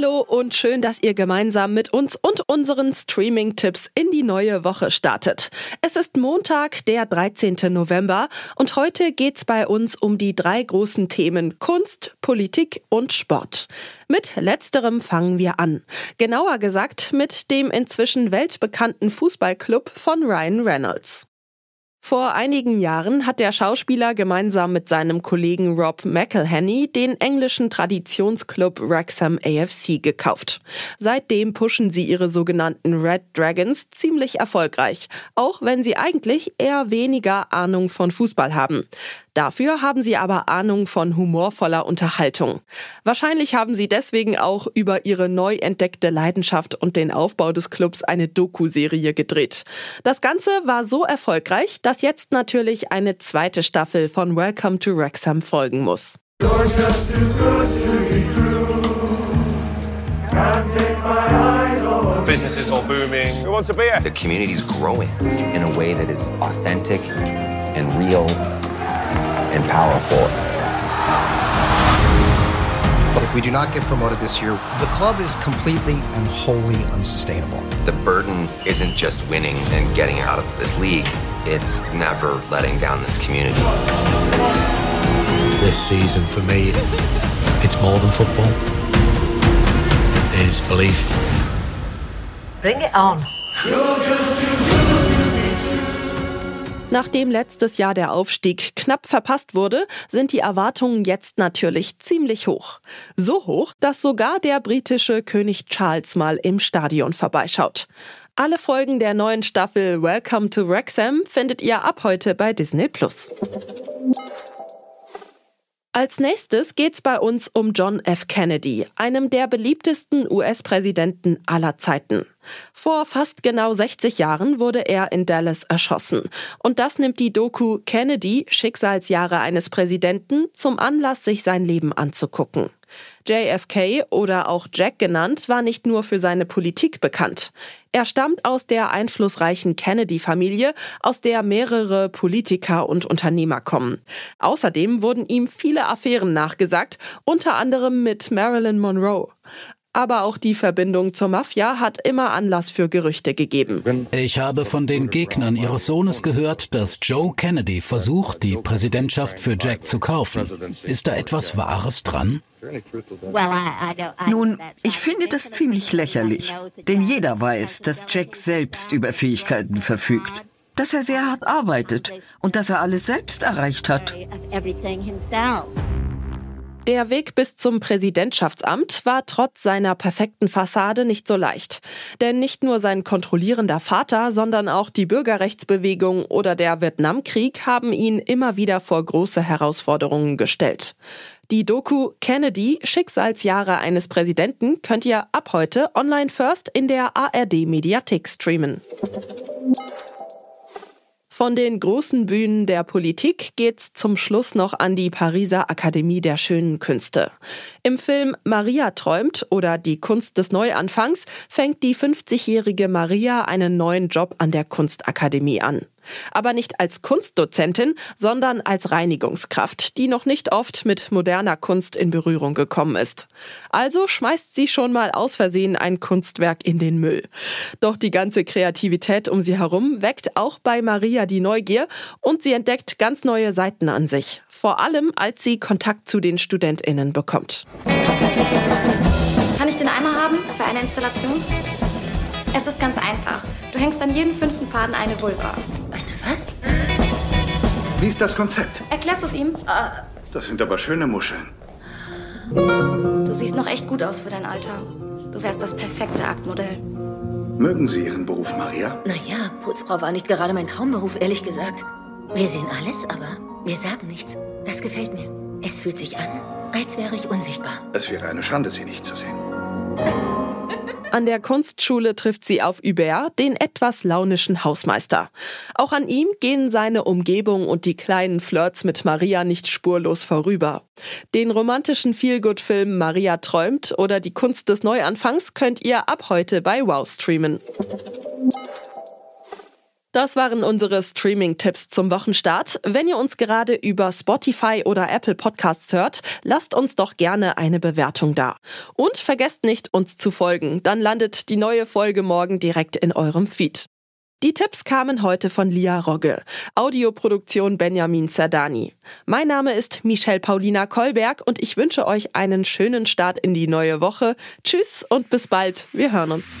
Hallo und schön, dass ihr gemeinsam mit uns und unseren Streaming-Tipps in die neue Woche startet. Es ist Montag, der 13. November und heute geht's bei uns um die drei großen Themen Kunst, Politik und Sport. Mit letzterem fangen wir an. Genauer gesagt mit dem inzwischen weltbekannten Fußballclub von Ryan Reynolds. Vor einigen Jahren hat der Schauspieler gemeinsam mit seinem Kollegen Rob McElhenney den englischen Traditionsclub Wrexham AFC gekauft. Seitdem pushen sie ihre sogenannten Red Dragons ziemlich erfolgreich, auch wenn sie eigentlich eher weniger Ahnung von Fußball haben. Dafür haben sie aber Ahnung von humorvoller Unterhaltung. Wahrscheinlich haben sie deswegen auch über ihre neu entdeckte Leidenschaft und den Aufbau des Clubs eine Doku-Serie gedreht. Das Ganze war so erfolgreich, dass jetzt natürlich eine zweite Staffel von Welcome to Wrexham folgen muss. Business is all booming. Who wants a beer? The community's growing in a way that is authentic and real and powerful. But if we do not get promoted this year, the club is completely and wholly unsustainable. The burden isn't just winning and getting out of this league, it's never letting down this community. This season for me, it's more than football. It's belief. Bring it on. Nachdem letztes Jahr der Aufstieg knapp verpasst wurde, sind die Erwartungen jetzt natürlich ziemlich hoch. So hoch, dass sogar der britische König Charles mal im Stadion vorbeischaut. Alle Folgen der neuen Staffel Welcome to Wrexham findet ihr ab heute bei Disney Plus. Als nächstes geht's bei uns um John F. Kennedy, einem der beliebtesten US-Präsidenten aller Zeiten. Vor fast genau 60 Jahren wurde er in Dallas erschossen. Und das nimmt die Doku Kennedy, Schicksalsjahre eines Präsidenten, zum Anlass, sich sein Leben anzugucken. JFK oder auch Jack genannt, war nicht nur für seine Politik bekannt. Er stammt aus der einflussreichen Kennedy-Familie, aus der mehrere Politiker und Unternehmer kommen. Außerdem wurden ihm viele Affären nachgesagt, unter anderem mit Marilyn Monroe aber auch die Verbindung zur Mafia hat immer Anlass für Gerüchte gegeben. Ich habe von den Gegnern ihres Sohnes gehört, dass Joe Kennedy versucht, die Präsidentschaft für Jack zu kaufen. Ist da etwas Wahres dran? Nun, ich finde das ziemlich lächerlich, denn jeder weiß, dass Jack selbst über Fähigkeiten verfügt, dass er sehr hart arbeitet und dass er alles selbst erreicht hat. Der Weg bis zum Präsidentschaftsamt war trotz seiner perfekten Fassade nicht so leicht. Denn nicht nur sein kontrollierender Vater, sondern auch die Bürgerrechtsbewegung oder der Vietnamkrieg haben ihn immer wieder vor große Herausforderungen gestellt. Die Doku Kennedy, Schicksalsjahre eines Präsidenten könnt ihr ab heute online first in der ARD Mediathek streamen. Von den großen Bühnen der Politik geht's zum Schluss noch an die Pariser Akademie der schönen Künste. Im Film Maria träumt oder Die Kunst des Neuanfangs fängt die 50-jährige Maria einen neuen Job an der Kunstakademie an aber nicht als Kunstdozentin, sondern als Reinigungskraft, die noch nicht oft mit moderner Kunst in Berührung gekommen ist. Also schmeißt sie schon mal aus Versehen ein Kunstwerk in den Müll. Doch die ganze Kreativität um sie herum weckt auch bei Maria die Neugier und sie entdeckt ganz neue Seiten an sich. Vor allem, als sie Kontakt zu den StudentInnen bekommt. Kann ich den Eimer haben für eine Installation? Es ist ganz einfach. Du hängst an jedem fünften Faden eine Vulva. Eine was? Wie ist das Konzept? Erklärst du es ihm? Das sind aber schöne Muscheln. Du siehst noch echt gut aus für dein Alter. Du wärst das perfekte Aktmodell. Mögen Sie Ihren Beruf, Maria? Naja, Putzfrau war nicht gerade mein Traumberuf, ehrlich gesagt. Wir sehen alles, aber wir sagen nichts. Das gefällt mir. Es fühlt sich an, als wäre ich unsichtbar. Es wäre eine Schande, Sie nicht zu sehen. An der Kunstschule trifft sie auf Hubert, den etwas launischen Hausmeister. Auch an ihm gehen seine Umgebung und die kleinen Flirts mit Maria nicht spurlos vorüber. Den romantischen Feelgood-Film Maria träumt oder die Kunst des Neuanfangs könnt ihr ab heute bei Wow streamen. Das waren unsere Streaming-Tipps zum Wochenstart. Wenn ihr uns gerade über Spotify oder Apple Podcasts hört, lasst uns doch gerne eine Bewertung da. Und vergesst nicht, uns zu folgen. Dann landet die neue Folge morgen direkt in eurem Feed. Die Tipps kamen heute von Lia Rogge. Audioproduktion Benjamin Zerdani. Mein Name ist Michelle Paulina Kolberg und ich wünsche euch einen schönen Start in die neue Woche. Tschüss und bis bald. Wir hören uns.